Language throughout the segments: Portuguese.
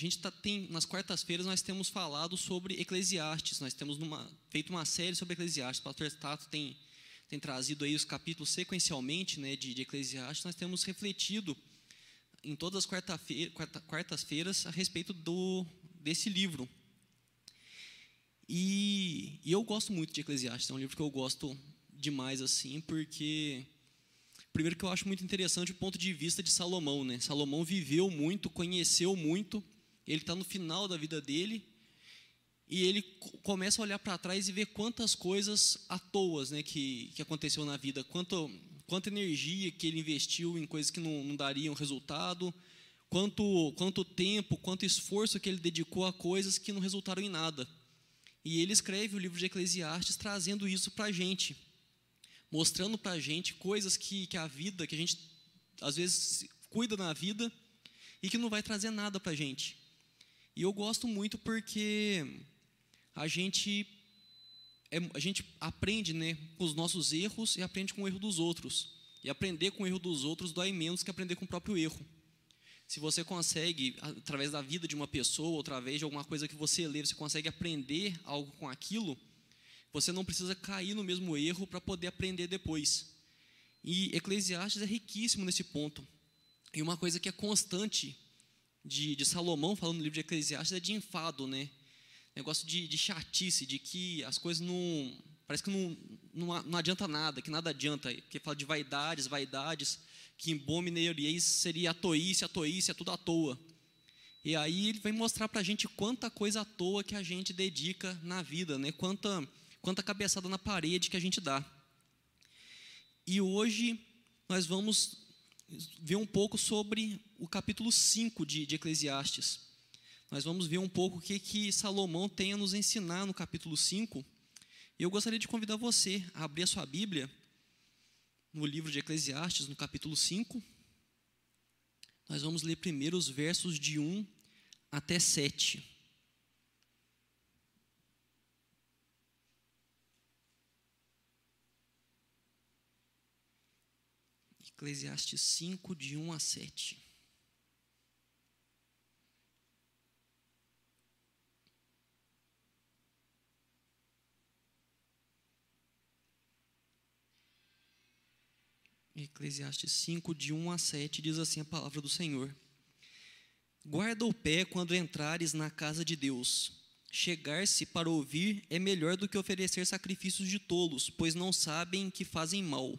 gente tá, tem, nas quartas-feiras nós temos falado sobre Eclesiastes, nós temos numa, feito uma série sobre Eclesiastes, o pastor Tato tem, tem trazido aí os capítulos sequencialmente né, de, de Eclesiastes, nós temos refletido em todas as quarta-feiras quarta, a respeito do, desse livro. E, e, eu gosto muito de Eclesiastes, é um livro que eu gosto demais, assim, porque Primeiro que eu acho muito interessante o ponto de vista de Salomão, né? Salomão viveu muito, conheceu muito, ele está no final da vida dele e ele começa a olhar para trás e ver quantas coisas à toa né, que, que aconteceu na vida, quanto, quanta energia que ele investiu em coisas que não, não dariam resultado, quanto, quanto tempo, quanto esforço que ele dedicou a coisas que não resultaram em nada. E ele escreve o livro de Eclesiastes trazendo isso para a gente mostrando para a gente coisas que, que a vida, que a gente às vezes cuida na vida e que não vai trazer nada para a gente. E eu gosto muito porque a gente é, a gente aprende né, com os nossos erros e aprende com o erro dos outros. E aprender com o erro dos outros dói menos que aprender com o próprio erro. Se você consegue, através da vida de uma pessoa, ou através de alguma coisa que você lê, você consegue aprender algo com aquilo, você não precisa cair no mesmo erro para poder aprender depois. E Eclesiastes é riquíssimo nesse ponto. E uma coisa que é constante de, de Salomão, falando no livro de Eclesiastes, é de enfado, né? Negócio de, de chatice, de que as coisas não. Parece que não, não, não adianta nada, que nada adianta. Que fala de vaidades, vaidades, que embominem seria a toice, a toice, é tudo à toa. E aí ele vai mostrar para a gente quanta coisa à toa que a gente dedica na vida, né? Quanta quanta cabeçada na parede que a gente dá. E hoje nós vamos ver um pouco sobre o capítulo 5 de, de Eclesiastes. Nós vamos ver um pouco o que, que Salomão tem a nos ensinar no capítulo 5. E eu gostaria de convidar você a abrir a sua Bíblia no livro de Eclesiastes, no capítulo 5. Nós vamos ler primeiro os versos de 1 até 7. Eclesiastes 5, de 1 a 7. Eclesiastes 5, de 1 a 7, diz assim a palavra do Senhor: Guarda o pé quando entrares na casa de Deus. Chegar-se para ouvir é melhor do que oferecer sacrifícios de tolos, pois não sabem que fazem mal.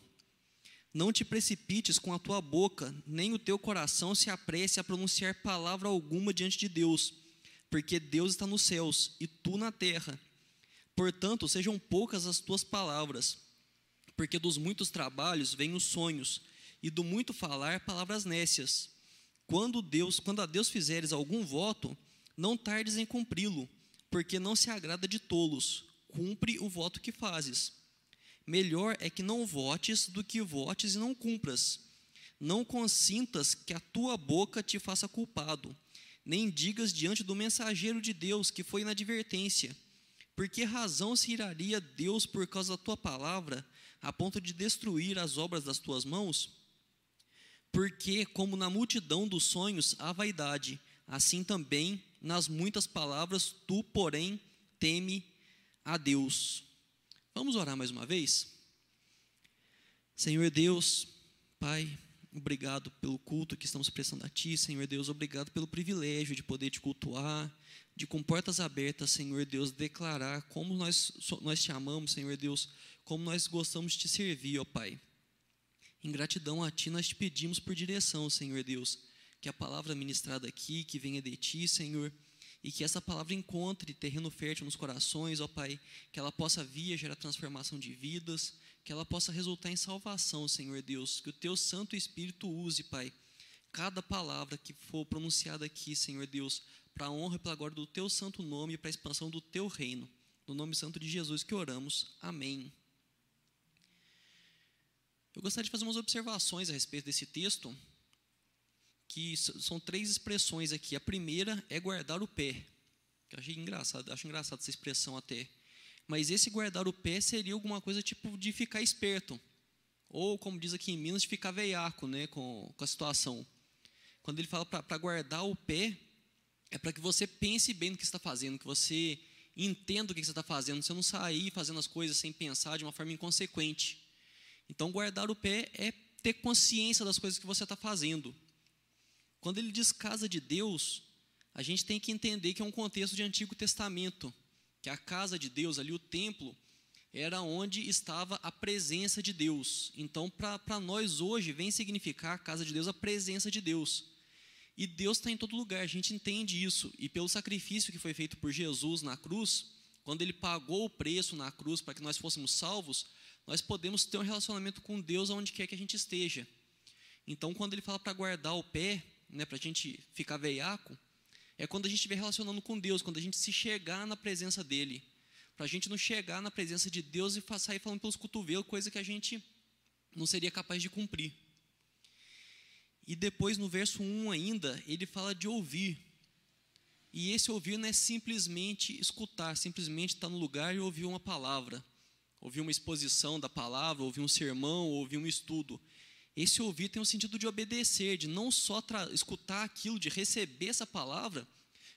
Não te precipites com a tua boca, nem o teu coração se apresse a pronunciar palavra alguma diante de Deus, porque Deus está nos céus e tu na terra. Portanto, sejam poucas as tuas palavras, porque dos muitos trabalhos vêm os sonhos, e do muito falar palavras nécias. Quando Deus, quando a Deus fizeres algum voto, não tardes em cumpri-lo, porque não se agrada de tolos. Cumpre o voto que fazes. Melhor é que não votes do que votes e não cumpras. Não consintas que a tua boca te faça culpado, nem digas diante do mensageiro de Deus que foi na advertência. Por que razão se iraria Deus por causa da tua palavra, a ponto de destruir as obras das tuas mãos? Porque, como na multidão dos sonhos há vaidade, assim também nas muitas palavras tu, porém, teme a Deus. Vamos orar mais uma vez? Senhor Deus, Pai, obrigado pelo culto que estamos prestando a Ti, Senhor Deus, obrigado pelo privilégio de poder te cultuar, de com portas abertas, Senhor Deus, declarar como nós, nós te amamos, Senhor Deus, como nós gostamos de te servir, ó Pai. Em gratidão a Ti, nós te pedimos por direção, Senhor Deus, que a palavra ministrada aqui, que venha de Ti, Senhor, e que essa palavra encontre terreno fértil nos corações, ó Pai, que ela possa vir a gerar transformação de vidas, que ela possa resultar em salvação, Senhor Deus, que o Teu Santo Espírito use, Pai, cada palavra que for pronunciada aqui, Senhor Deus, para a honra e para a glória do Teu Santo Nome e para a expansão do Teu reino. No nome santo de Jesus que oramos. Amém. Eu gostaria de fazer umas observações a respeito desse texto, que são três expressões aqui. A primeira é guardar o pé. Eu achei engraçado, acho engraçado essa expressão até. Mas esse guardar o pé seria alguma coisa tipo de ficar esperto. Ou, como diz aqui em Minas, de ficar veiaco né, com, com a situação. Quando ele fala para guardar o pé, é para que você pense bem no que está fazendo, que você entenda o que você está fazendo, você não sair fazendo as coisas sem pensar de uma forma inconsequente. Então, guardar o pé é ter consciência das coisas que você está fazendo. Quando ele diz casa de Deus, a gente tem que entender que é um contexto de Antigo Testamento, que a casa de Deus, ali o templo, era onde estava a presença de Deus. Então, para nós hoje, vem significar a casa de Deus a presença de Deus. E Deus está em todo lugar, a gente entende isso. E pelo sacrifício que foi feito por Jesus na cruz, quando ele pagou o preço na cruz para que nós fôssemos salvos, nós podemos ter um relacionamento com Deus aonde quer que a gente esteja. Então, quando ele fala para guardar o pé, né, para a gente ficar veiaco, é quando a gente estiver relacionando com Deus, quando a gente se chegar na presença dele. Para a gente não chegar na presença de Deus e sair falando pelos cotovelos, coisa que a gente não seria capaz de cumprir. E depois, no verso 1 ainda, ele fala de ouvir. E esse ouvir não é simplesmente escutar, simplesmente estar no lugar e ouvir uma palavra, ouvir uma exposição da palavra, ouvir um sermão, ouvir um estudo. Esse ouvir tem o sentido de obedecer, de não só escutar aquilo, de receber essa palavra,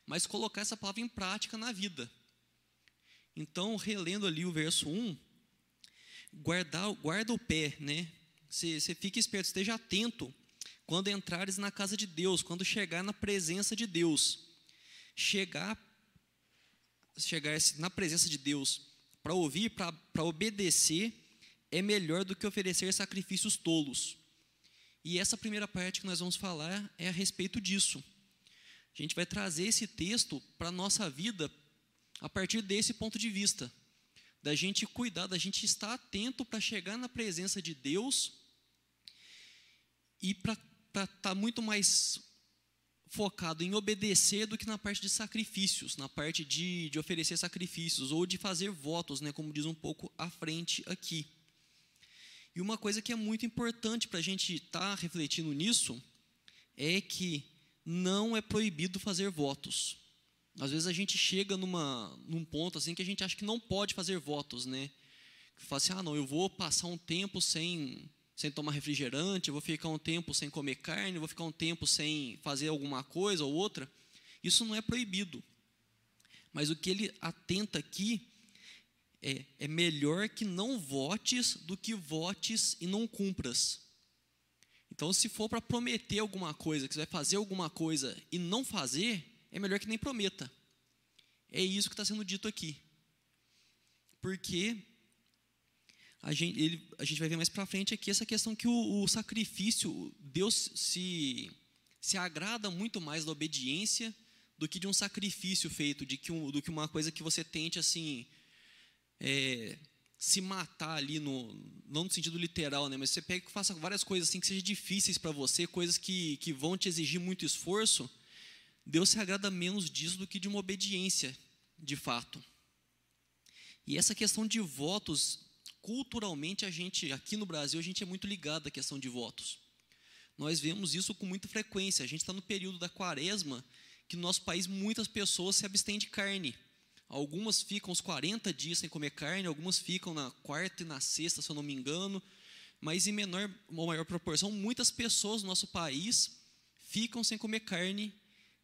mas colocar essa palavra em prática na vida. Então, relendo ali o verso 1, guarda, guarda o pé, né? Você, você fica esperto, esteja atento quando entrares na casa de Deus, quando chegar na presença de Deus. Chegar, chegar na presença de Deus para ouvir, para obedecer, é melhor do que oferecer sacrifícios tolos. E essa primeira parte que nós vamos falar é a respeito disso. A gente vai trazer esse texto para a nossa vida a partir desse ponto de vista. Da gente cuidar, da gente estar atento para chegar na presença de Deus e para estar tá muito mais focado em obedecer do que na parte de sacrifícios, na parte de, de oferecer sacrifícios ou de fazer votos, né, como diz um pouco à frente aqui. E uma coisa que é muito importante para a gente estar tá refletindo nisso é que não é proibido fazer votos. Às vezes a gente chega numa, num ponto assim que a gente acha que não pode fazer votos, né? Que fala assim, ah, não, eu vou passar um tempo sem, sem tomar refrigerante, vou ficar um tempo sem comer carne, vou ficar um tempo sem fazer alguma coisa ou outra. Isso não é proibido. Mas o que ele atenta aqui é, é melhor que não votes do que votes e não cumpras. Então, se for para prometer alguma coisa, que você vai fazer alguma coisa e não fazer, é melhor que nem prometa. É isso que está sendo dito aqui. Porque a gente, ele, a gente vai ver mais para frente aqui essa questão que o, o sacrifício, Deus se, se agrada muito mais da obediência do que de um sacrifício feito, de que um, do que uma coisa que você tente assim é, se matar ali, no, não no sentido literal, né, mas você pega e faça várias coisas assim que sejam difíceis para você, coisas que, que vão te exigir muito esforço, Deus se agrada menos disso do que de uma obediência, de fato. E essa questão de votos, culturalmente a gente, aqui no Brasil, a gente é muito ligado à questão de votos. Nós vemos isso com muita frequência. A gente está no período da quaresma, que no nosso país muitas pessoas se abstêm de carne. Algumas ficam os 40 dias sem comer carne, algumas ficam na quarta e na sexta, se eu não me engano, mas em menor ou maior proporção, muitas pessoas no nosso país ficam sem comer carne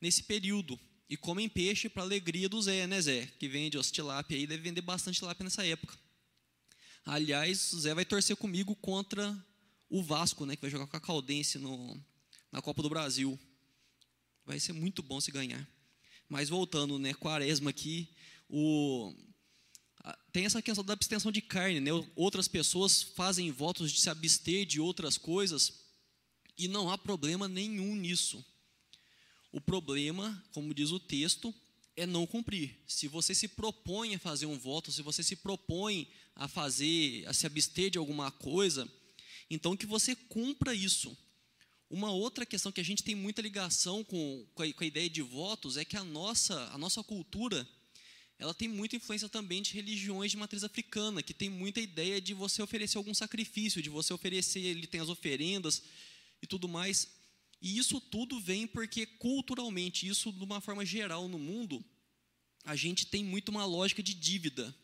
nesse período e comem peixe para alegria do Zé, né, Zé? Que vende os tilápia aí, deve vender bastante tilápia nessa época. Aliás, o Zé vai torcer comigo contra o Vasco, né, que vai jogar com a Caldense no, na Copa do Brasil. Vai ser muito bom se ganhar. Mas voltando, né, Quaresma aqui, o, tem essa questão da abstenção de carne, né? Outras pessoas fazem votos de se abster de outras coisas e não há problema nenhum nisso. O problema, como diz o texto, é não cumprir. Se você se propõe a fazer um voto, se você se propõe a fazer, a se abster de alguma coisa, então que você cumpra isso. Uma outra questão que a gente tem muita ligação com, com, a, com a ideia de votos é que a nossa, a nossa cultura ela tem muita influência também de religiões de matriz africana, que tem muita ideia de você oferecer algum sacrifício, de você oferecer, ele tem as oferendas e tudo mais. E isso tudo vem porque culturalmente, isso de uma forma geral no mundo, a gente tem muito uma lógica de dívida.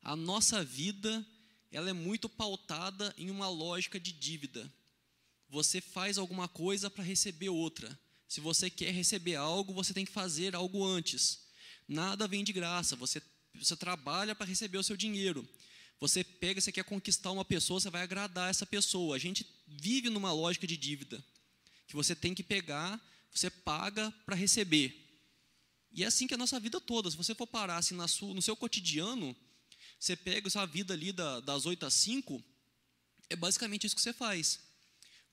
A nossa vida, ela é muito pautada em uma lógica de dívida. Você faz alguma coisa para receber outra. Se você quer receber algo, você tem que fazer algo antes. Nada vem de graça. Você, você trabalha para receber o seu dinheiro. Você pega, você quer conquistar uma pessoa, você vai agradar essa pessoa. A gente vive numa lógica de dívida. Que você tem que pegar, você paga para receber. E é assim que é a nossa vida toda. Se você for parar assim na sua, no seu cotidiano, você pega sua vida ali da, das 8 às 5, é basicamente isso que você faz.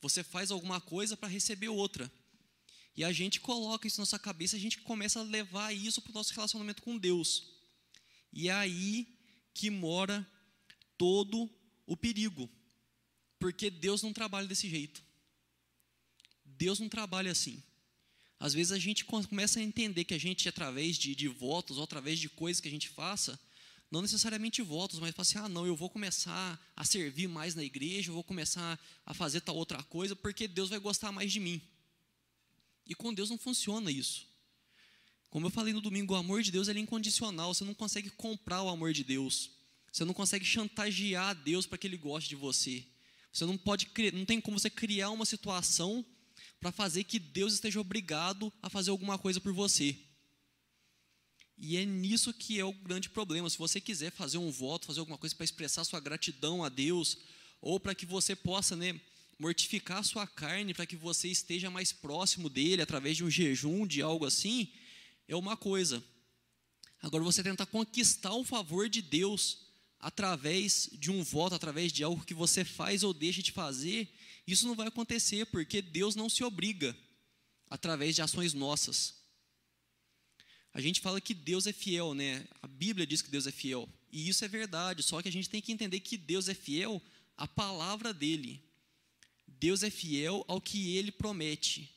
Você faz alguma coisa para receber outra. E a gente coloca isso na nossa cabeça, a gente começa a levar isso para o nosso relacionamento com Deus. E é aí que mora todo o perigo. Porque Deus não trabalha desse jeito. Deus não trabalha assim. Às vezes a gente começa a entender que a gente, através de, de votos ou através de coisas que a gente faça, não necessariamente votos, mas assim: ah, não, eu vou começar a servir mais na igreja, eu vou começar a fazer tal outra coisa, porque Deus vai gostar mais de mim. E com Deus não funciona isso. Como eu falei no domingo, o amor de Deus é incondicional, você não consegue comprar o amor de Deus. Você não consegue chantagear Deus para que ele goste de você. Você não pode não tem como você criar uma situação para fazer que Deus esteja obrigado a fazer alguma coisa por você. E é nisso que é o grande problema. Se você quiser fazer um voto, fazer alguma coisa para expressar sua gratidão a Deus, ou para que você possa né, mortificar a sua carne, para que você esteja mais próximo dele através de um jejum, de algo assim, é uma coisa. Agora, você tentar conquistar o favor de Deus através de um voto, através de algo que você faz ou deixa de fazer, isso não vai acontecer, porque Deus não se obriga através de ações nossas. A gente fala que Deus é fiel, né? A Bíblia diz que Deus é fiel. E isso é verdade, só que a gente tem que entender que Deus é fiel à palavra dele. Deus é fiel ao que ele promete.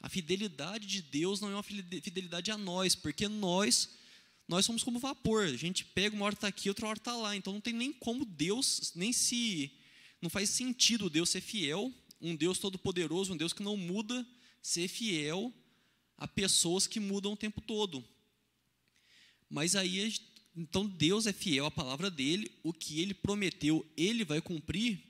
A fidelidade de Deus não é uma fidelidade a nós, porque nós nós somos como vapor. A gente pega uma hora está aqui, outra hora está lá. Então não tem nem como Deus, nem se não faz sentido Deus ser fiel, um Deus todo-poderoso, um Deus que não muda, ser fiel a pessoas que mudam o tempo todo. Mas aí, então Deus é fiel à palavra dele, o que ele prometeu, ele vai cumprir,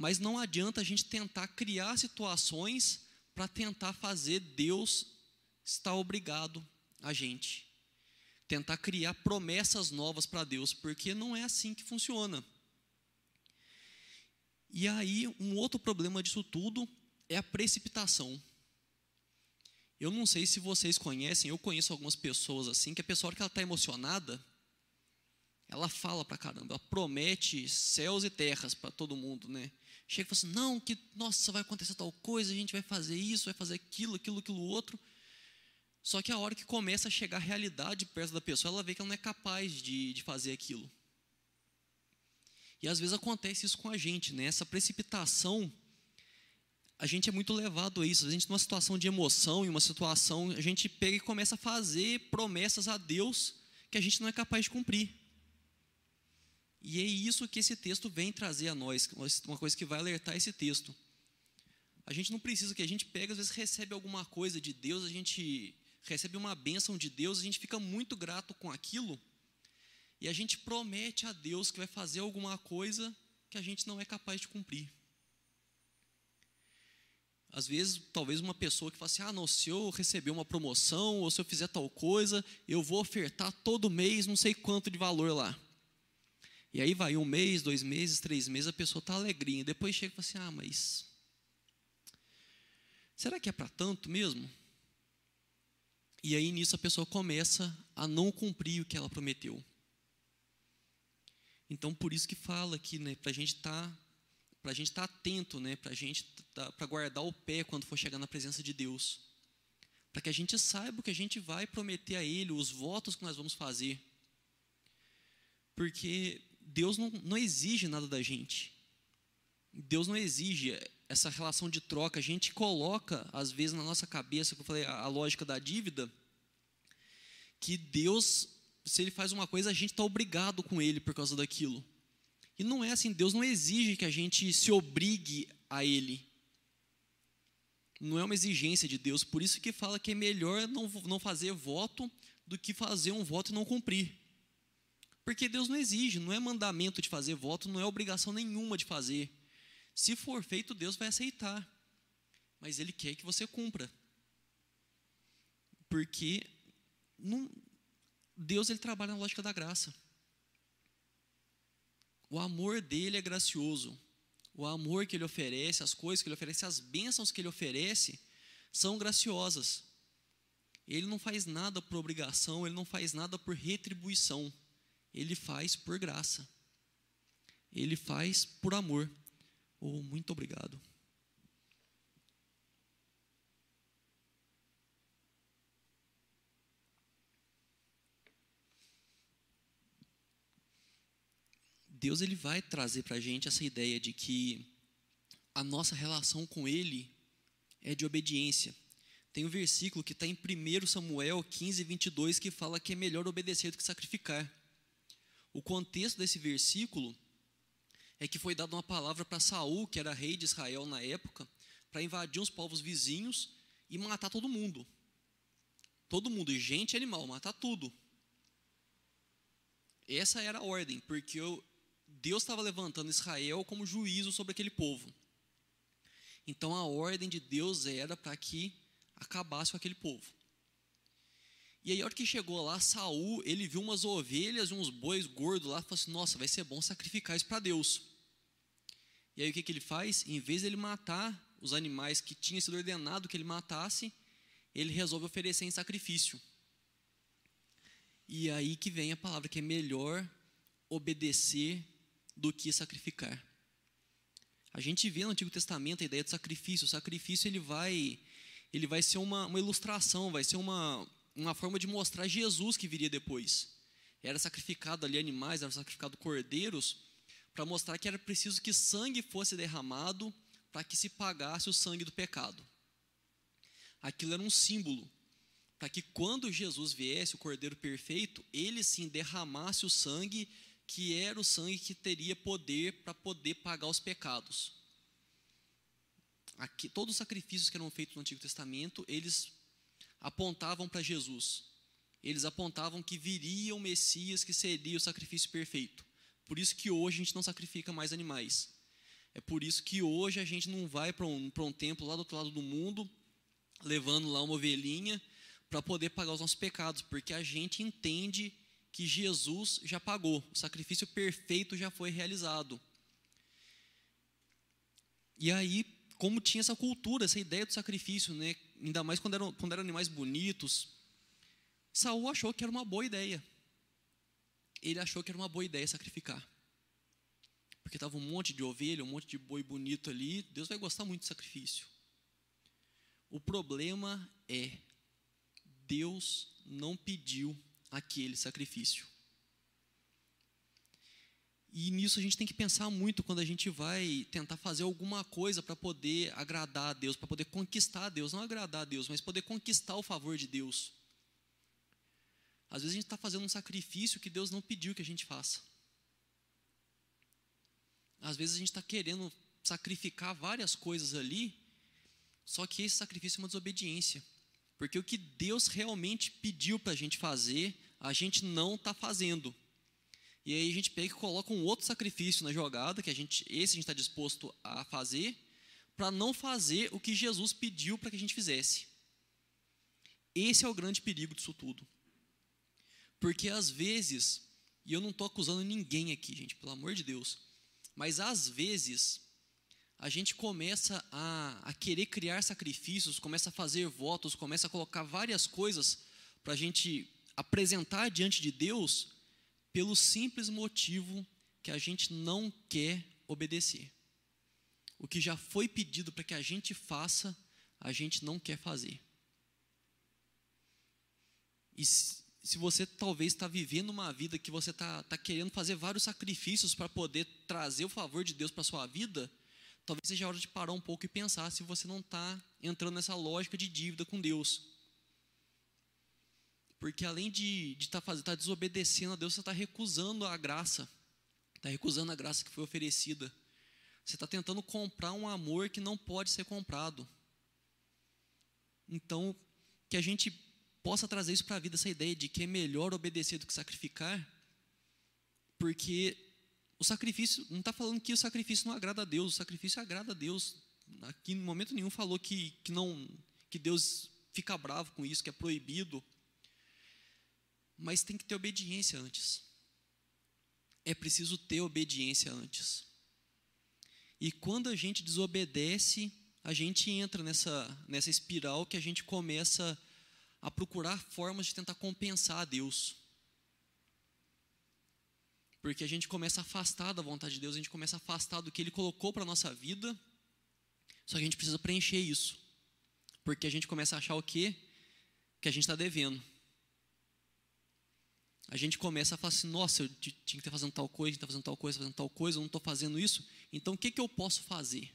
mas não adianta a gente tentar criar situações para tentar fazer Deus estar obrigado a gente. Tentar criar promessas novas para Deus, porque não é assim que funciona. E aí, um outro problema disso tudo é a precipitação. Eu não sei se vocês conhecem, eu conheço algumas pessoas assim, que a pessoa que ela está emocionada, ela fala para caramba, ela promete céus e terras para todo mundo, né? Chega e fala assim, não, que, nossa, vai acontecer tal coisa, a gente vai fazer isso, vai fazer aquilo, aquilo, aquilo outro. Só que a hora que começa a chegar a realidade perto da pessoa, ela vê que ela não é capaz de, de fazer aquilo. E às vezes acontece isso com a gente, né? Essa precipitação, a gente é muito levado a isso. A gente, numa situação de emoção, em uma situação, a gente pega e começa a fazer promessas a Deus que a gente não é capaz de cumprir. E é isso que esse texto vem trazer a nós, uma coisa que vai alertar esse texto. A gente não precisa que a gente pega, às vezes recebe alguma coisa de Deus, a gente recebe uma bênção de Deus, a gente fica muito grato com aquilo, e a gente promete a Deus que vai fazer alguma coisa que a gente não é capaz de cumprir. Às vezes, talvez uma pessoa que fala assim: ah, não, se eu receber uma promoção, ou se eu fizer tal coisa, eu vou ofertar todo mês não sei quanto de valor lá. E aí vai um mês, dois meses, três meses, a pessoa está alegrinha. Depois chega e fala assim: ah, mas. Será que é para tanto mesmo? E aí nisso a pessoa começa a não cumprir o que ela prometeu. Então, por isso que fala aqui, né, para a gente estar tá, para a gente estar tá atento, né, para a gente tá, para guardar o pé quando for chegar na presença de Deus, para que a gente saiba o que a gente vai prometer a Ele, os votos que nós vamos fazer, porque Deus não, não exige nada da gente, Deus não exige essa relação de troca, a gente coloca às vezes na nossa cabeça, que eu falei, a, a lógica da dívida, que Deus se ele faz uma coisa, a gente está obrigado com ele por causa daquilo. E não é assim, Deus não exige que a gente se obrigue a ele. Não é uma exigência de Deus, por isso que fala que é melhor não, não fazer voto do que fazer um voto e não cumprir. Porque Deus não exige, não é mandamento de fazer voto, não é obrigação nenhuma de fazer. Se for feito, Deus vai aceitar. Mas Ele quer que você cumpra. Porque não, Deus ele trabalha na lógica da graça. O amor dele é gracioso. O amor que ele oferece, as coisas que ele oferece, as bênçãos que ele oferece, são graciosas. Ele não faz nada por obrigação, ele não faz nada por retribuição. Ele faz por graça. Ele faz por amor. Oh, muito obrigado. Deus ele vai trazer para a gente essa ideia de que a nossa relação com Ele é de obediência. Tem um versículo que está em 1 Samuel 15, 22, que fala que é melhor obedecer do que sacrificar. O contexto desse versículo é que foi dada uma palavra para Saul, que era rei de Israel na época, para invadir os povos vizinhos e matar todo mundo. Todo mundo, gente animal, matar tudo. Essa era a ordem, porque Deus estava levantando Israel como juízo sobre aquele povo. Então a ordem de Deus era para que acabasse com aquele povo. E aí, a hora que chegou lá, Saul, ele viu umas ovelhas e uns bois gordos lá, falou assim: Nossa, vai ser bom sacrificar isso para Deus. E aí, o que, que ele faz? Em vez de ele matar os animais que tinha sido ordenado que ele matasse, ele resolve oferecer em sacrifício. E aí que vem a palavra que é melhor obedecer do que sacrificar. A gente vê no Antigo Testamento a ideia de sacrifício. O sacrifício ele vai, ele vai ser uma, uma ilustração, vai ser uma, uma forma de mostrar Jesus que viria depois. Era sacrificado ali animais, era sacrificado cordeiros, para mostrar que era preciso que sangue fosse derramado para que se pagasse o sangue do pecado. Aquilo era um símbolo, para que quando Jesus viesse, o cordeiro perfeito, ele sim derramasse o sangue que era o sangue que teria poder para poder pagar os pecados. Aqui, todos os sacrifícios que eram feitos no Antigo Testamento, eles apontavam para Jesus. Eles apontavam que viria o Messias, que seria o sacrifício perfeito. Por isso que hoje a gente não sacrifica mais animais. É por isso que hoje a gente não vai para um, um templo lá do outro lado do mundo, levando lá uma ovelhinha, para poder pagar os nossos pecados, porque a gente entende que Jesus já pagou, o sacrifício perfeito já foi realizado. E aí, como tinha essa cultura, essa ideia do sacrifício, né, ainda mais quando eram, quando eram animais bonitos, Saul achou que era uma boa ideia. Ele achou que era uma boa ideia sacrificar. Porque estava um monte de ovelha, um monte de boi bonito ali, Deus vai gostar muito do sacrifício. O problema é, Deus não pediu aquele sacrifício. E nisso a gente tem que pensar muito quando a gente vai tentar fazer alguma coisa para poder agradar a Deus, para poder conquistar a Deus, não agradar a Deus, mas poder conquistar o favor de Deus. Às vezes a gente está fazendo um sacrifício que Deus não pediu que a gente faça. Às vezes a gente está querendo sacrificar várias coisas ali, só que esse sacrifício é uma desobediência. Porque o que Deus realmente pediu para a gente fazer, a gente não está fazendo. E aí a gente pega e coloca um outro sacrifício na jogada, que a gente, esse a gente está disposto a fazer, para não fazer o que Jesus pediu para que a gente fizesse. Esse é o grande perigo disso tudo. Porque às vezes, e eu não estou acusando ninguém aqui, gente, pelo amor de Deus, mas às vezes a gente começa a, a querer criar sacrifícios, começa a fazer votos, começa a colocar várias coisas para a gente apresentar diante de Deus, pelo simples motivo que a gente não quer obedecer. O que já foi pedido para que a gente faça, a gente não quer fazer. E se, você talvez está vivendo uma vida que você está tá querendo fazer vários sacrifícios para poder trazer o favor de Deus para a sua vida, talvez seja a hora de parar um pouco e pensar se você não está entrando nessa lógica de dívida com Deus. Porque além de estar tá tá desobedecendo a Deus, você está recusando a graça. Está recusando a graça que foi oferecida. Você está tentando comprar um amor que não pode ser comprado. Então, que a gente possa trazer isso para a vida, essa ideia de que é melhor obedecer do que sacrificar, porque o sacrifício, não está falando que o sacrifício não agrada a Deus, o sacrifício agrada a Deus. Aqui, em momento nenhum, falou que, que, não, que Deus fica bravo com isso, que é proibido. Mas tem que ter obediência antes. É preciso ter obediência antes. E quando a gente desobedece, a gente entra nessa, nessa espiral que a gente começa a procurar formas de tentar compensar a Deus. Porque a gente começa a afastar da vontade de Deus, a gente começa a afastar do que Ele colocou para a nossa vida, só que a gente precisa preencher isso. Porque a gente começa a achar o quê? Que a gente está devendo. A gente começa a falar assim, nossa, eu tinha que estar fazendo tal coisa, estar fazendo tal coisa, fazendo tal coisa, eu não estou fazendo isso. Então, o que, que eu posso fazer?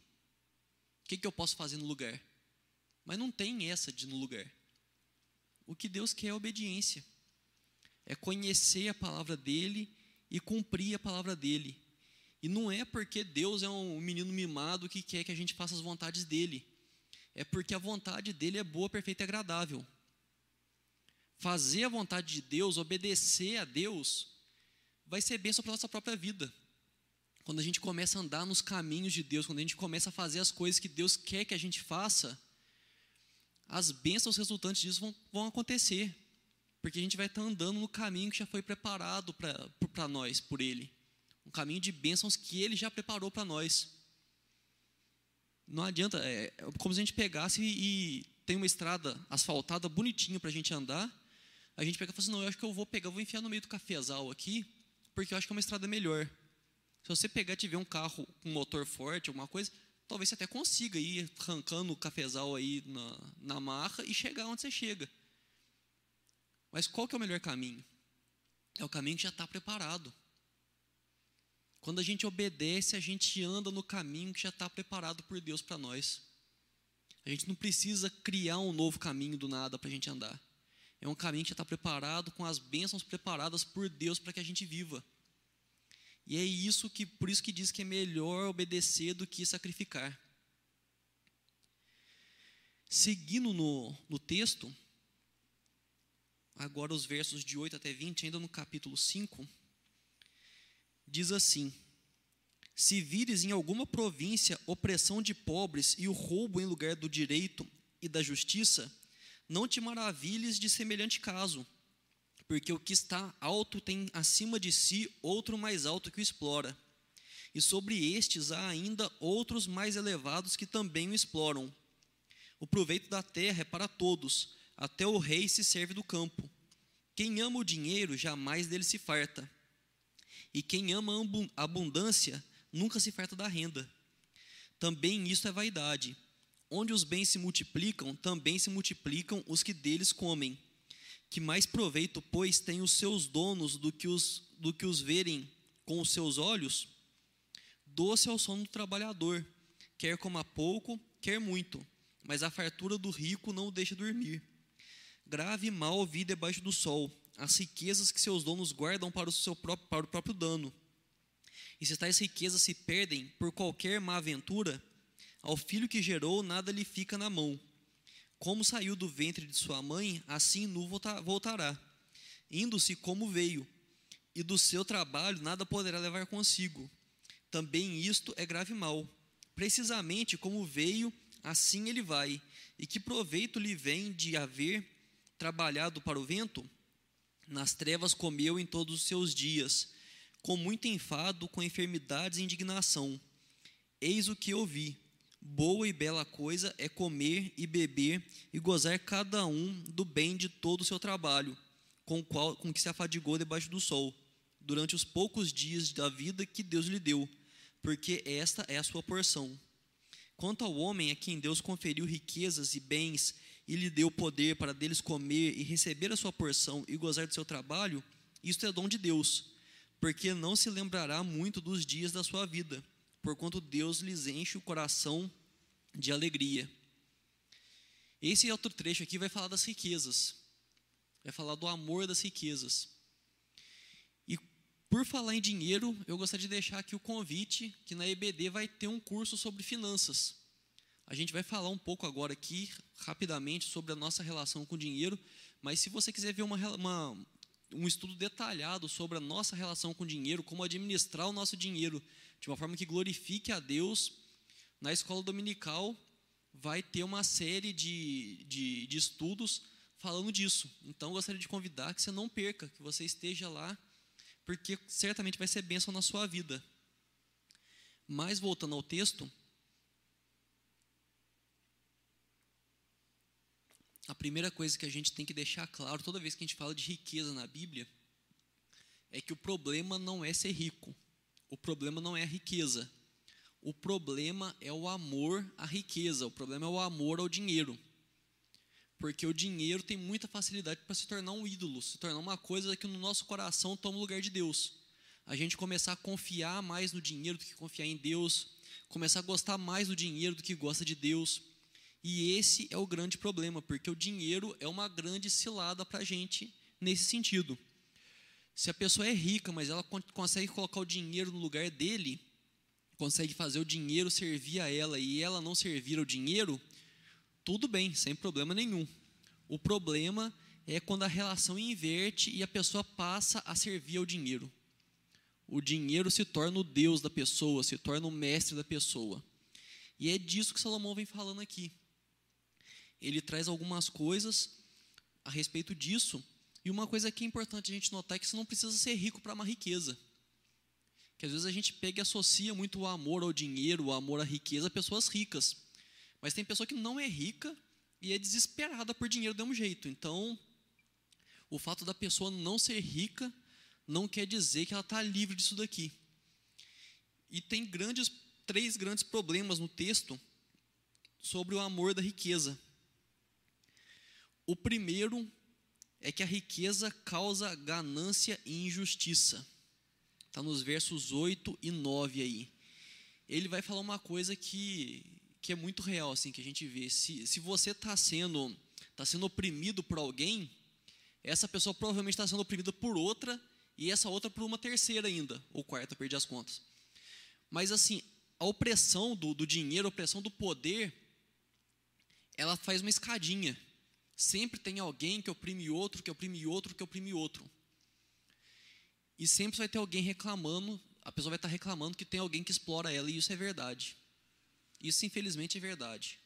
O que, que eu posso fazer no lugar? Mas não tem essa de no lugar. O que Deus quer é obediência. É conhecer a palavra dele e cumprir a palavra dele. E não é porque Deus é um menino mimado que quer que a gente faça as vontades dele. É porque a vontade dele é boa, perfeita e agradável. Fazer a vontade de Deus, obedecer a Deus, vai ser bênção para a nossa própria vida. Quando a gente começa a andar nos caminhos de Deus, quando a gente começa a fazer as coisas que Deus quer que a gente faça, as bênçãos resultantes disso vão, vão acontecer. Porque a gente vai estar andando no caminho que já foi preparado para nós, por Ele. Um caminho de bênçãos que Ele já preparou para nós. Não adianta, é, é como se a gente pegasse e, e tem uma estrada asfaltada bonitinha para a gente andar, a gente pega e fala assim, não, eu acho que eu vou pegar, eu vou enfiar no meio do cafezal aqui, porque eu acho que é uma estrada melhor. Se você pegar e tiver um carro com motor forte, alguma coisa, talvez você até consiga ir arrancando o cafezal aí na, na marra e chegar onde você chega. Mas qual que é o melhor caminho? É o caminho que já está preparado. Quando a gente obedece, a gente anda no caminho que já está preparado por Deus para nós. A gente não precisa criar um novo caminho do nada para a gente andar. É um caminho que já está preparado com as bênçãos preparadas por Deus para que a gente viva. E é isso que, por isso que diz que é melhor obedecer do que sacrificar. Seguindo no, no texto, agora os versos de 8 até 20, ainda no capítulo 5, diz assim: Se vires em alguma província opressão de pobres e o roubo em lugar do direito e da justiça, não te maravilhes de semelhante caso porque o que está alto tem acima de si outro mais alto que o explora. E sobre estes há ainda outros mais elevados que também o exploram. O proveito da terra é para todos, até o rei se serve do campo. Quem ama o dinheiro jamais dele se farta. E quem ama a abundância nunca se farta da renda. Também isso é vaidade. Onde os bens se multiplicam, também se multiplicam os que deles comem que mais proveito, pois, tem os seus donos do que os, do que os verem com os seus olhos? Doce é o sono do trabalhador, quer coma pouco, quer muito, mas a fartura do rico não o deixa dormir. Grave e mal vi debaixo do sol, as riquezas que seus donos guardam para o, seu próprio, para o próprio dano. E se tais riquezas se perdem por qualquer má aventura, ao filho que gerou nada lhe fica na mão como saiu do ventre de sua mãe, assim nu voltará, indo-se como veio, e do seu trabalho nada poderá levar consigo. Também isto é grave mal. Precisamente como veio, assim ele vai. E que proveito lhe vem de haver trabalhado para o vento? Nas trevas comeu em todos os seus dias, com muito enfado, com enfermidades e indignação. Eis o que ouvi Boa e bela coisa é comer e beber e gozar cada um do bem de todo o seu trabalho, com, qual, com que se afadigou debaixo do sol, durante os poucos dias da vida que Deus lhe deu, porque esta é a sua porção. Quanto ao homem a quem Deus conferiu riquezas e bens e lhe deu poder para deles comer e receber a sua porção e gozar do seu trabalho, isto é dom de Deus, porque não se lembrará muito dos dias da sua vida porquanto Deus lhes enche o coração de alegria. Esse outro trecho aqui vai falar das riquezas, vai falar do amor das riquezas. E por falar em dinheiro, eu gostaria de deixar aqui o convite que na EBD vai ter um curso sobre finanças. A gente vai falar um pouco agora aqui, rapidamente, sobre a nossa relação com o dinheiro, mas se você quiser ver uma, uma, um estudo detalhado sobre a nossa relação com o dinheiro, como administrar o nosso dinheiro de uma forma que glorifique a Deus. Na escola dominical vai ter uma série de, de, de estudos falando disso. Então, gostaria de convidar que você não perca, que você esteja lá, porque certamente vai ser bênção na sua vida. Mas, voltando ao texto, a primeira coisa que a gente tem que deixar claro toda vez que a gente fala de riqueza na Bíblia é que o problema não é ser rico, o problema não é a riqueza, o problema é o amor à riqueza, o problema é o amor ao dinheiro. Porque o dinheiro tem muita facilidade para se tornar um ídolo, se tornar uma coisa que no nosso coração toma o lugar de Deus. A gente começar a confiar mais no dinheiro do que confiar em Deus, começar a gostar mais do dinheiro do que gosta de Deus. E esse é o grande problema, porque o dinheiro é uma grande cilada para a gente nesse sentido. Se a pessoa é rica, mas ela consegue colocar o dinheiro no lugar dele, consegue fazer o dinheiro servir a ela e ela não servir ao dinheiro, tudo bem, sem problema nenhum. O problema é quando a relação inverte e a pessoa passa a servir ao dinheiro. O dinheiro se torna o Deus da pessoa, se torna o mestre da pessoa. E é disso que Salomão vem falando aqui. Ele traz algumas coisas a respeito disso. E uma coisa que é importante a gente notar é que você não precisa ser rico para uma riqueza. Que às vezes a gente pega e associa muito o amor ao dinheiro, o amor à riqueza a pessoas ricas. Mas tem pessoa que não é rica e é desesperada por dinheiro de um jeito. Então, o fato da pessoa não ser rica não quer dizer que ela está livre disso daqui. E tem grandes, três grandes problemas no texto sobre o amor da riqueza. O primeiro é que a riqueza causa ganância e injustiça. Está nos versos 8 e 9 aí. Ele vai falar uma coisa que que é muito real, assim, que a gente vê. Se, se você está sendo, tá sendo oprimido por alguém, essa pessoa provavelmente está sendo oprimida por outra, e essa outra por uma terceira ainda, ou quarta, perdi as contas. Mas, assim, a opressão do, do dinheiro, a opressão do poder, ela faz uma escadinha. Sempre tem alguém que oprime outro, que oprime outro, que oprime outro. E sempre vai ter alguém reclamando, a pessoa vai estar reclamando que tem alguém que explora ela, e isso é verdade. Isso, infelizmente, é verdade.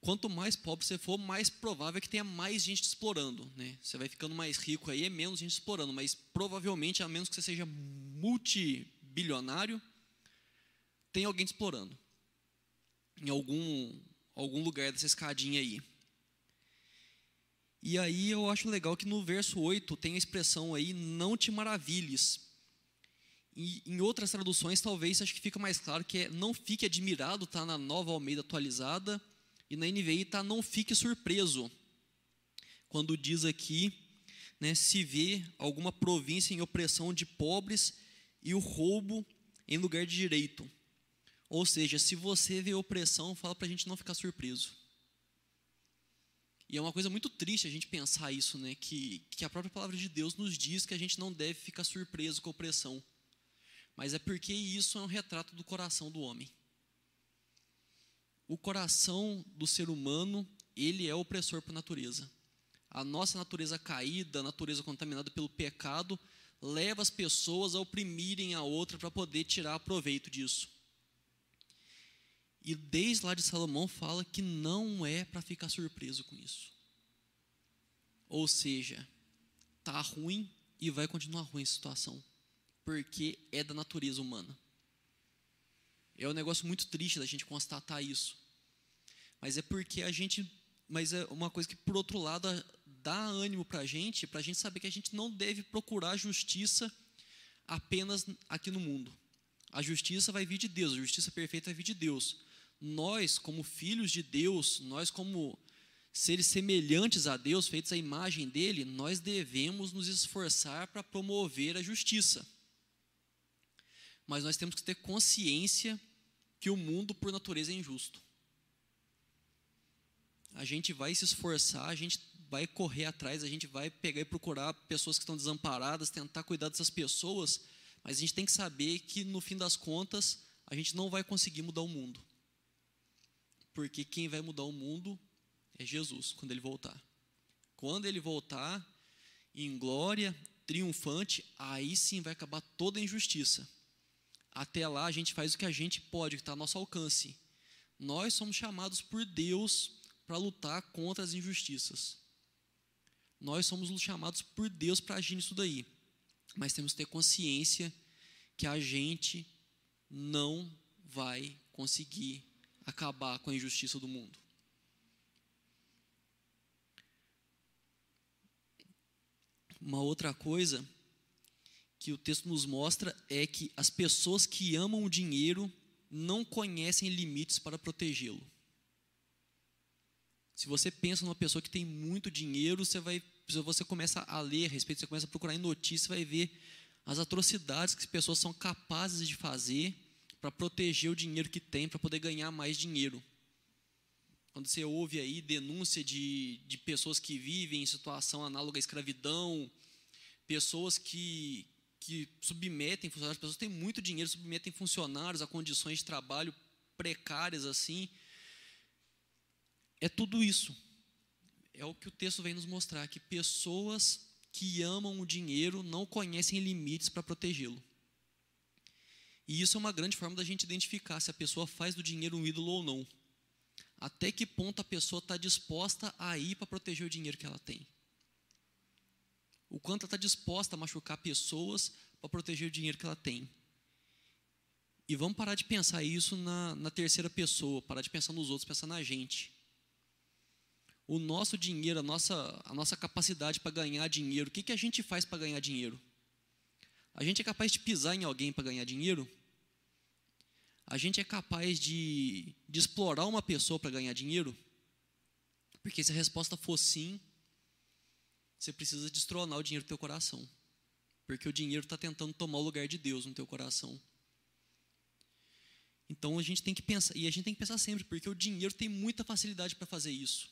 Quanto mais pobre você for, mais provável é que tenha mais gente explorando. Né? Você vai ficando mais rico aí, é menos gente explorando, mas provavelmente, a menos que você seja multibilionário, tem alguém te explorando. Em algum, algum lugar dessa escadinha aí. E aí eu acho legal que no verso 8 tem a expressão aí, não te maravilhes. E em outras traduções, talvez acho que fica mais claro que é não fique admirado, está na nova Almeida atualizada, e na NVI está não fique surpreso. Quando diz aqui, né, se vê alguma província em opressão de pobres e o roubo em lugar de direito. Ou seja, se você vê opressão, fala para a gente não ficar surpreso. E é uma coisa muito triste a gente pensar isso, né? Que, que a própria palavra de Deus nos diz que a gente não deve ficar surpreso com a opressão mas é porque isso é um retrato do coração do homem. O coração do ser humano, ele é opressor por natureza. A nossa natureza caída, a natureza contaminada pelo pecado, leva as pessoas a oprimirem a outra para poder tirar proveito disso. E desde lá de Salomão fala que não é para ficar surpreso com isso. Ou seja, tá ruim e vai continuar ruim a situação porque é da natureza humana. É um negócio muito triste da gente constatar isso. Mas é porque a gente. Mas é uma coisa que, por outro lado, dá ânimo para a gente, para a gente saber que a gente não deve procurar justiça apenas aqui no mundo. A justiça vai vir de Deus, a justiça perfeita vai vir de Deus. Nós, como filhos de Deus, nós, como seres semelhantes a Deus, feitos à imagem dele, nós devemos nos esforçar para promover a justiça mas nós temos que ter consciência que o mundo, por natureza, é injusto. A gente vai se esforçar, a gente vai correr atrás, a gente vai pegar e procurar pessoas que estão desamparadas, tentar cuidar dessas pessoas, mas a gente tem que saber que, no fim das contas, a gente não vai conseguir mudar o mundo. Porque quem vai mudar o mundo é Jesus, quando ele voltar. Quando ele voltar, em glória, triunfante, aí sim vai acabar toda a injustiça. Até lá, a gente faz o que a gente pode, que está ao nosso alcance. Nós somos chamados por Deus para lutar contra as injustiças. Nós somos chamados por Deus para agir nisso daí. Mas temos que ter consciência que a gente não vai conseguir acabar com a injustiça do mundo. Uma outra coisa que o texto nos mostra é que as pessoas que amam o dinheiro não conhecem limites para protegê-lo. Se você pensa numa pessoa que tem muito dinheiro, você vai, você começa a ler a respeito, você começa a procurar em notícias, vai ver as atrocidades que as pessoas são capazes de fazer para proteger o dinheiro que tem, para poder ganhar mais dinheiro. Quando você ouve aí denúncia de, de pessoas que vivem em situação análoga à escravidão, pessoas que, que submetem funcionários, pessoas que têm muito dinheiro, submetem funcionários a condições de trabalho precárias assim, é tudo isso. É o que o texto vem nos mostrar, que pessoas que amam o dinheiro não conhecem limites para protegê-lo. E isso é uma grande forma da gente identificar se a pessoa faz do dinheiro um ídolo ou não. Até que ponto a pessoa está disposta a ir para proteger o dinheiro que ela tem. O quanto ela está disposta a machucar pessoas para proteger o dinheiro que ela tem. E vamos parar de pensar isso na, na terceira pessoa, parar de pensar nos outros, pensar na gente o nosso dinheiro, a nossa, a nossa capacidade para ganhar dinheiro. O que, que a gente faz para ganhar dinheiro? A gente é capaz de pisar em alguém para ganhar dinheiro? A gente é capaz de, de explorar uma pessoa para ganhar dinheiro? Porque se a resposta for sim, você precisa destronar o dinheiro do teu coração. Porque o dinheiro está tentando tomar o lugar de Deus no teu coração. Então a gente tem que pensar, e a gente tem que pensar sempre, porque o dinheiro tem muita facilidade para fazer isso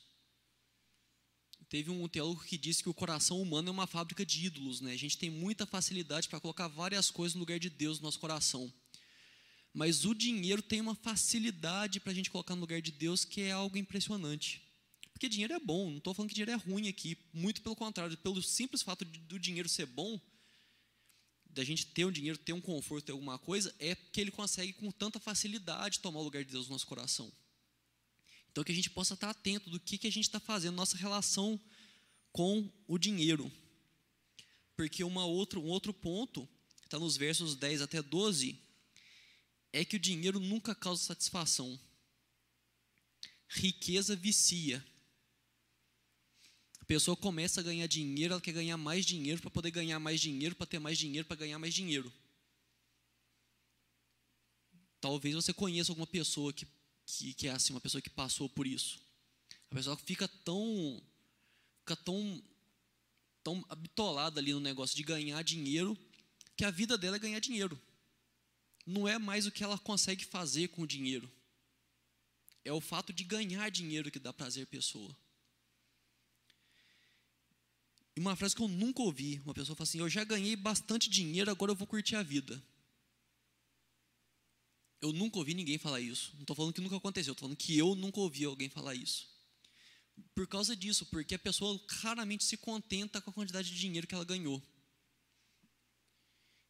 teve um teólogo que disse que o coração humano é uma fábrica de ídolos, né? A gente tem muita facilidade para colocar várias coisas no lugar de Deus no nosso coração. Mas o dinheiro tem uma facilidade para a gente colocar no lugar de Deus que é algo impressionante. Porque dinheiro é bom, não estou falando que dinheiro é ruim aqui. Muito pelo contrário, pelo simples fato de, do dinheiro ser bom, da gente ter um dinheiro, ter um conforto, ter alguma coisa, é que ele consegue com tanta facilidade tomar o lugar de Deus no nosso coração. Então, que a gente possa estar atento do que, que a gente está fazendo, nossa relação com o dinheiro. Porque uma outra, um outro ponto, está nos versos 10 até 12, é que o dinheiro nunca causa satisfação. Riqueza vicia. A pessoa começa a ganhar dinheiro, ela quer ganhar mais dinheiro para poder ganhar mais dinheiro, para ter mais dinheiro, para ganhar mais dinheiro. Talvez você conheça alguma pessoa que que, que é assim, uma pessoa que passou por isso. A pessoa fica tão, fica tão, tão habitolada ali no negócio de ganhar dinheiro, que a vida dela é ganhar dinheiro. Não é mais o que ela consegue fazer com o dinheiro. É o fato de ganhar dinheiro que dá prazer à pessoa. E uma frase que eu nunca ouvi, uma pessoa fala assim: "Eu já ganhei bastante dinheiro, agora eu vou curtir a vida". Eu nunca ouvi ninguém falar isso. Não estou falando que nunca aconteceu, estou falando que eu nunca ouvi alguém falar isso. Por causa disso, porque a pessoa raramente se contenta com a quantidade de dinheiro que ela ganhou.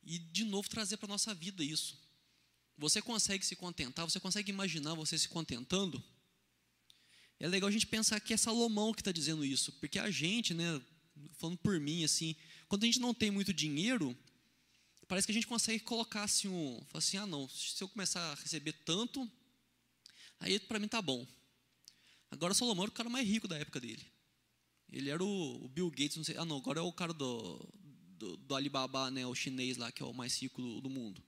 E, de novo, trazer para a nossa vida isso. Você consegue se contentar? Você consegue imaginar você se contentando? É legal a gente pensar que é Salomão que está dizendo isso, porque a gente, né, falando por mim, assim, quando a gente não tem muito dinheiro, parece que a gente consegue colocar assim um, assim, ah não, se eu começar a receber tanto, aí para mim tá bom. Agora Salomão era o cara mais rico da época dele. Ele era o, o Bill Gates, não sei, ah não, agora é o cara do, do, do, Alibaba, né, o chinês lá que é o mais rico do, do mundo.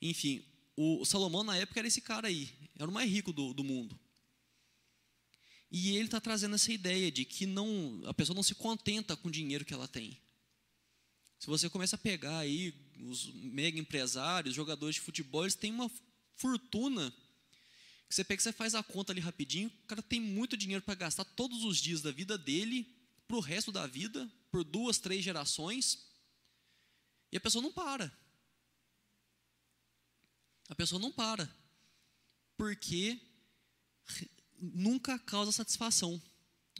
Enfim, o, Salomão na época era esse cara aí, era o mais rico do, do mundo. E ele está trazendo essa ideia de que não, a pessoa não se contenta com o dinheiro que ela tem. Se você começa a pegar aí os mega empresários, jogadores de futebol, eles têm uma fortuna. Que você pega, você faz a conta ali rapidinho, o cara tem muito dinheiro para gastar todos os dias da vida dele, para o resto da vida, por duas, três gerações, e a pessoa não para. A pessoa não para, porque nunca causa satisfação.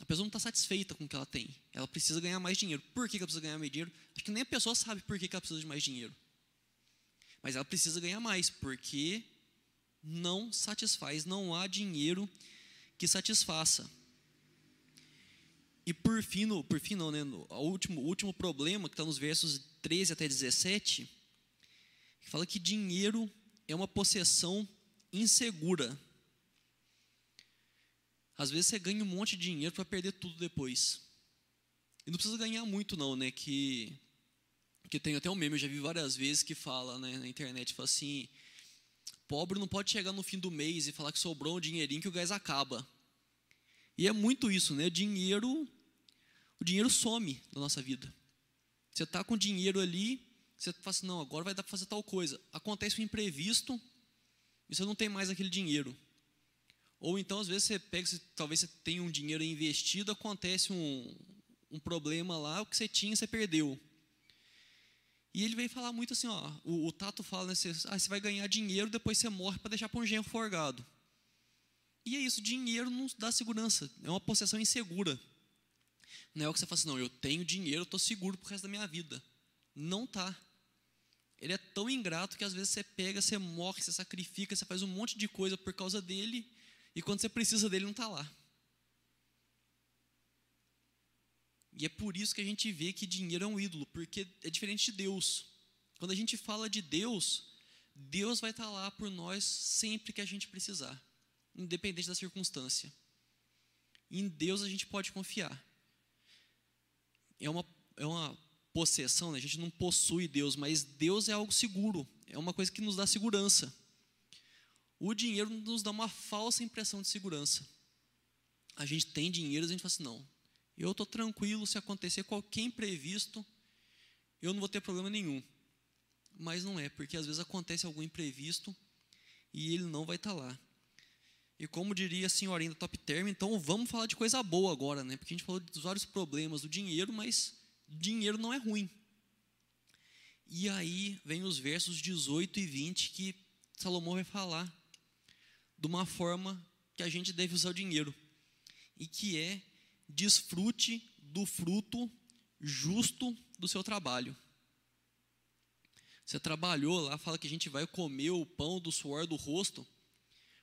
A pessoa não está satisfeita com o que ela tem. Ela precisa ganhar mais dinheiro. Por que ela precisa ganhar mais dinheiro? Acho que nem a pessoa sabe por que ela precisa de mais dinheiro. Mas ela precisa ganhar mais, porque não satisfaz, não há dinheiro que satisfaça. E por fim, no, por fim não, né, no, o, último, o último problema, que está nos versos 13 até 17, que fala que dinheiro é uma possessão insegura. Às vezes você ganha um monte de dinheiro para perder tudo depois. E não precisa ganhar muito não, né? Que que tem até um meme, eu já vi várias vezes que fala né, na internet, fala assim, pobre não pode chegar no fim do mês e falar que sobrou um dinheirinho que o gás acaba. E é muito isso, né? Dinheiro, o dinheiro some da nossa vida. Você está com dinheiro ali, você fala assim, não, agora vai dar para fazer tal coisa. Acontece um imprevisto e você não tem mais aquele dinheiro. Ou então, às vezes, você pega, você, talvez você tenha um dinheiro investido, acontece um, um problema lá, o que você tinha, você perdeu. E ele vem falar muito assim, ó, o, o Tato fala, né, você, ah, você vai ganhar dinheiro, depois você morre para deixar para um genro forgado. E é isso, dinheiro não dá segurança, é uma possessão insegura. Não é o que você fala assim, não, eu tenho dinheiro, estou seguro para o resto da minha vida. Não tá. Ele é tão ingrato que às vezes você pega, você morre, você sacrifica, você faz um monte de coisa por causa dele, e quando você precisa dele, não está lá. E é por isso que a gente vê que dinheiro é um ídolo, porque é diferente de Deus. Quando a gente fala de Deus, Deus vai estar lá por nós sempre que a gente precisar, independente da circunstância. Em Deus a gente pode confiar. É uma, é uma possessão, né? a gente não possui Deus, mas Deus é algo seguro, é uma coisa que nos dá segurança. O dinheiro nos dá uma falsa impressão de segurança. A gente tem dinheiro, a gente fala assim, não, eu estou tranquilo, se acontecer qualquer imprevisto, eu não vou ter problema nenhum. Mas não é, porque às vezes acontece algum imprevisto e ele não vai estar tá lá. E como diria a senhorinha da Top Term, então vamos falar de coisa boa agora, né? Porque a gente falou dos vários problemas do dinheiro, mas dinheiro não é ruim. E aí vem os versos 18 e 20 que Salomão vai falar de uma forma que a gente deve usar o dinheiro. E que é desfrute do fruto justo do seu trabalho. Você trabalhou lá, fala que a gente vai comer o pão do suor do rosto.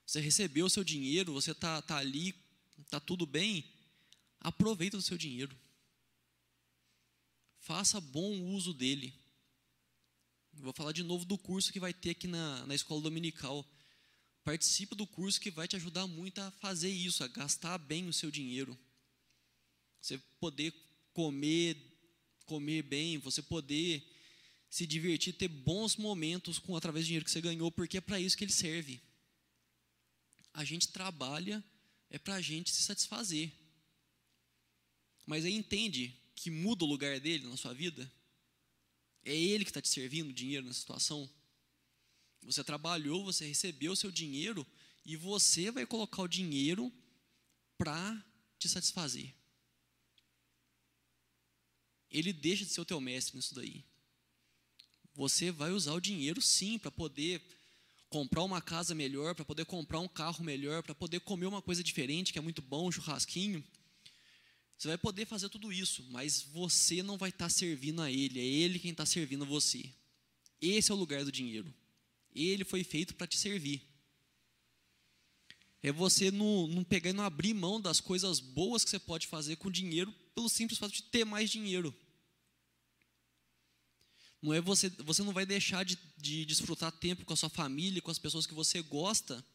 Você recebeu o seu dinheiro, você está tá ali, está tudo bem. Aproveita do seu dinheiro. Faça bom uso dele. Vou falar de novo do curso que vai ter aqui na, na escola dominical. Participe do curso que vai te ajudar muito a fazer isso, a gastar bem o seu dinheiro. Você poder comer, comer bem, você poder se divertir, ter bons momentos com através do dinheiro que você ganhou, porque é para isso que ele serve. A gente trabalha é para a gente se satisfazer. Mas aí entende que muda o lugar dele na sua vida? É ele que está te servindo dinheiro nessa situação? Você trabalhou, você recebeu o seu dinheiro e você vai colocar o dinheiro para te satisfazer ele deixa de ser o teu mestre nisso daí. Você vai usar o dinheiro sim para poder comprar uma casa melhor, para poder comprar um carro melhor, para poder comer uma coisa diferente, que é muito bom, um churrasquinho. Você vai poder fazer tudo isso, mas você não vai estar tá servindo a ele, é ele quem está servindo a você. Esse é o lugar do dinheiro. Ele foi feito para te servir. É você não, não pegar e não abrir mão das coisas boas que você pode fazer com dinheiro pelo simples fato de ter mais dinheiro. Não é você, você não vai deixar de, de desfrutar tempo com a sua família, com as pessoas que você gosta,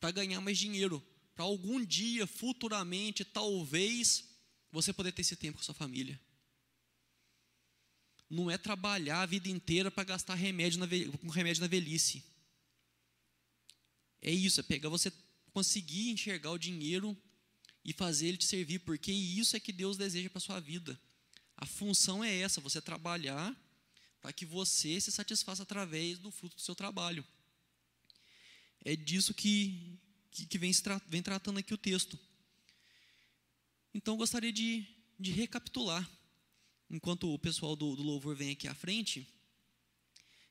para ganhar mais dinheiro. Para algum dia, futuramente, talvez, você poder ter esse tempo com sua família. Não é trabalhar a vida inteira para gastar remédio na, com remédio na velhice. É isso, é pegar você conseguir enxergar o dinheiro e fazer ele te servir, porque isso é que Deus deseja para sua vida. A função é essa, você trabalhar para que você se satisfaça através do fruto do seu trabalho. É disso que, que, que vem, vem tratando aqui o texto. Então, eu gostaria de, de recapitular, enquanto o pessoal do, do louvor vem aqui à frente,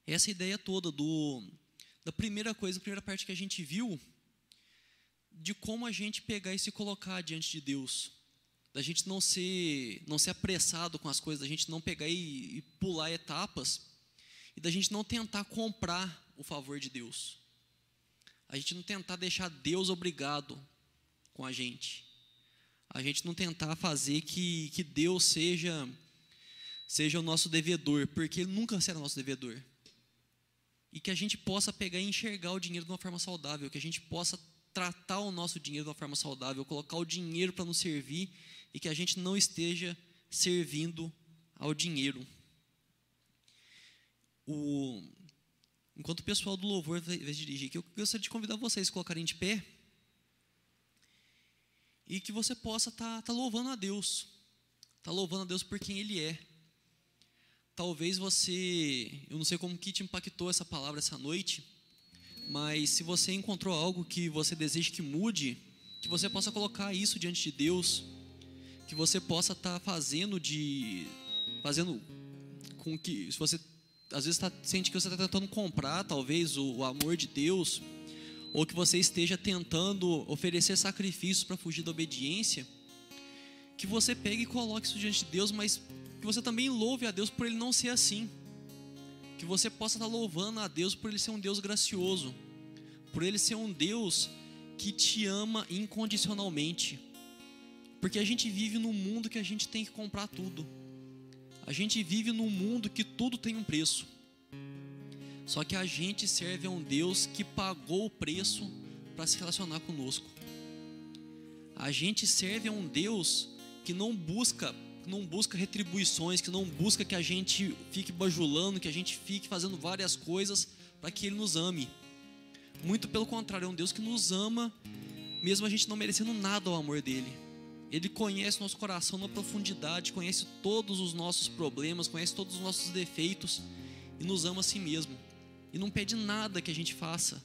essa ideia toda do, da primeira coisa, a primeira parte que a gente viu, de como a gente pegar e se colocar diante de Deus da gente não ser, não ser apressado com as coisas, da gente não pegar e, e pular etapas, e da gente não tentar comprar o favor de Deus. A gente não tentar deixar Deus obrigado com a gente. A gente não tentar fazer que, que Deus seja seja o nosso devedor, porque Ele nunca será nosso devedor. E que a gente possa pegar e enxergar o dinheiro de uma forma saudável, que a gente possa tratar o nosso dinheiro de uma forma saudável, colocar o dinheiro para nos servir e que a gente não esteja servindo ao dinheiro. O, enquanto o pessoal do louvor vai, dirigir, eu gostaria de convidar vocês a colocarem de pé e que você possa estar tá, tá louvando a Deus, tá louvando a Deus por quem Ele é. Talvez você, eu não sei como que te impactou essa palavra essa noite, mas se você encontrou algo que você deseja que mude, que você possa colocar isso diante de Deus, que você possa estar tá fazendo de, fazendo com que, se você às vezes tá, sente que você está tentando comprar, talvez o, o amor de Deus, ou que você esteja tentando oferecer sacrifícios para fugir da obediência, que você pegue e coloque isso diante de Deus, mas que você também louve a Deus por ele não ser assim. Que você possa estar louvando a Deus por ele ser um Deus gracioso, por ele ser um Deus que te ama incondicionalmente. Porque a gente vive num mundo que a gente tem que comprar tudo. A gente vive num mundo que tudo tem um preço. Só que a gente serve a um Deus que pagou o preço para se relacionar conosco. A gente serve a um Deus que não busca, não busca retribuições, que não busca que a gente fique bajulando, que a gente fique fazendo várias coisas para que ele nos ame. Muito pelo contrário, é um Deus que nos ama, mesmo a gente não merecendo nada ao amor dele. Ele conhece nosso coração na profundidade, conhece todos os nossos problemas, conhece todos os nossos defeitos e nos ama a si mesmo e não pede nada que a gente faça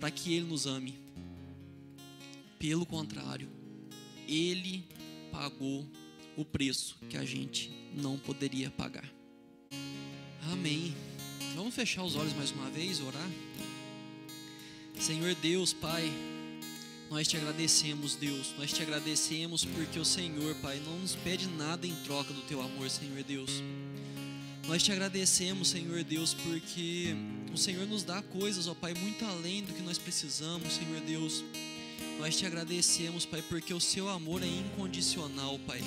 para que Ele nos ame. Pelo contrário, Ele pagou o preço que a gente não poderia pagar. Amém. Vamos fechar os olhos mais uma vez, orar. Senhor Deus, Pai, nós te agradecemos, Deus. Nós te agradecemos porque o Senhor, Pai, não nos pede nada em troca do teu amor, Senhor Deus. Nós te agradecemos, Senhor Deus, porque o Senhor nos dá coisas, ó Pai, muito além do que nós precisamos, Senhor Deus. Nós te agradecemos, Pai, porque o seu amor é incondicional, Pai.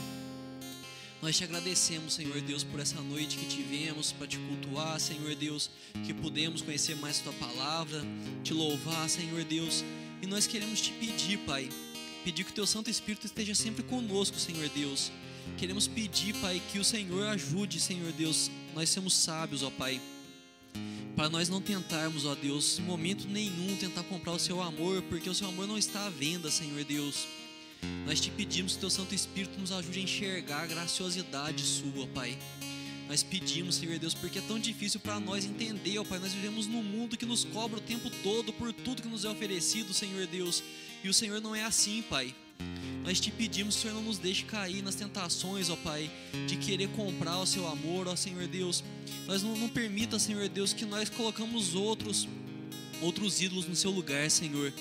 Nós te agradecemos, Senhor Deus, por essa noite que tivemos para te cultuar, Senhor Deus, que pudemos conhecer mais tua palavra, te louvar, Senhor Deus. E nós queremos te pedir, Pai, pedir que o teu Santo Espírito esteja sempre conosco, Senhor Deus. Queremos pedir, Pai, que o Senhor ajude, Senhor Deus, nós somos sábios, ó Pai. Para nós não tentarmos, ó Deus, em momento nenhum tentar comprar o seu amor, porque o seu amor não está à venda, Senhor Deus. Nós te pedimos que o teu Santo Espírito nos ajude a enxergar a graciosidade sua, Pai. Nós pedimos, Senhor Deus, porque é tão difícil para nós entender, ó Pai. Nós vivemos num mundo que nos cobra o tempo todo por tudo que nos é oferecido, Senhor Deus. E o Senhor não é assim, Pai. Nós te pedimos, Senhor, não nos deixe cair nas tentações, ó Pai, de querer comprar o seu amor, ó Senhor Deus. Nós não, não permita, Senhor Deus, que nós colocamos outros, outros ídolos no seu lugar, Senhor.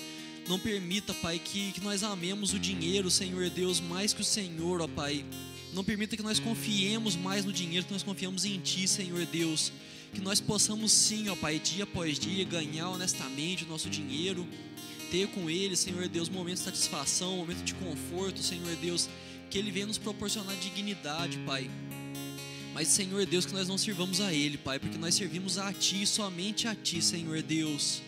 Não permita, Pai, que, que nós amemos o dinheiro, Senhor Deus, mais que o Senhor, ó Pai. Não permita que nós confiemos mais no dinheiro, que nós confiamos em Ti, Senhor Deus. Que nós possamos sim, ó Pai, dia após dia, ganhar honestamente o nosso dinheiro ter com Ele, Senhor Deus, momentos de satisfação, momentos de conforto, Senhor Deus, que Ele venha nos proporcionar dignidade, Pai. Mas, Senhor Deus, que nós não sirvamos a Ele, Pai, porque nós servimos a Ti, somente a Ti, Senhor Deus.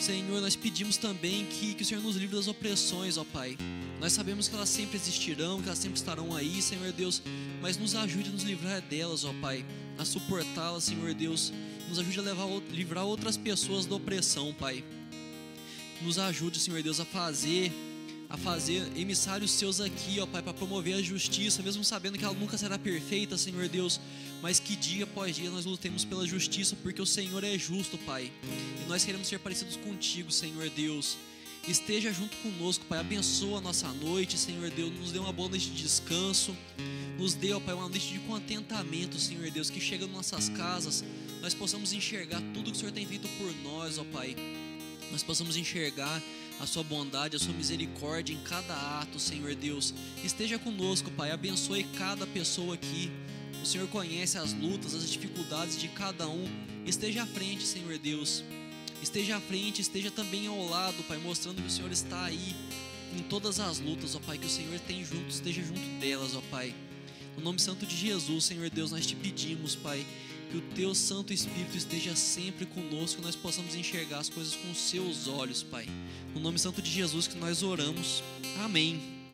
Senhor, nós pedimos também que, que o Senhor nos livre das opressões, ó Pai. Nós sabemos que elas sempre existirão, que elas sempre estarão aí, Senhor Deus, mas nos ajude a nos livrar delas, ó Pai, a suportá-las, Senhor Deus. Nos ajude a levar, livrar outras pessoas da opressão, Pai. Nos ajude, Senhor Deus, a fazer a fazer emissários seus aqui, ó Pai, para promover a justiça, mesmo sabendo que ela nunca será perfeita, Senhor Deus, mas que dia após dia nós lutemos pela justiça, porque o Senhor é justo, Pai. E nós queremos ser parecidos contigo, Senhor Deus. Esteja junto conosco, Pai. Abençoa a nossa noite, Senhor Deus. Nos dê uma boa noite de descanso. Nos dê, ó Pai, uma noite de contentamento, Senhor Deus. Que chega nas nossas casas, nós possamos enxergar tudo que o Senhor tem feito por nós, ó Pai nós possamos enxergar a sua bondade, a sua misericórdia em cada ato, Senhor Deus. Esteja conosco, Pai. Abençoe cada pessoa aqui. O Senhor conhece as lutas, as dificuldades de cada um. Esteja à frente, Senhor Deus. esteja à frente, esteja também ao lado, Pai, mostrando que o Senhor está aí em todas as lutas, ó Pai, que o Senhor tem junto, esteja junto delas, ó Pai. No nome santo de Jesus, Senhor Deus, nós te pedimos, Pai, que o teu Santo Espírito esteja sempre conosco, que nós possamos enxergar as coisas com os seus olhos, Pai. No nome santo de Jesus que nós oramos. Amém.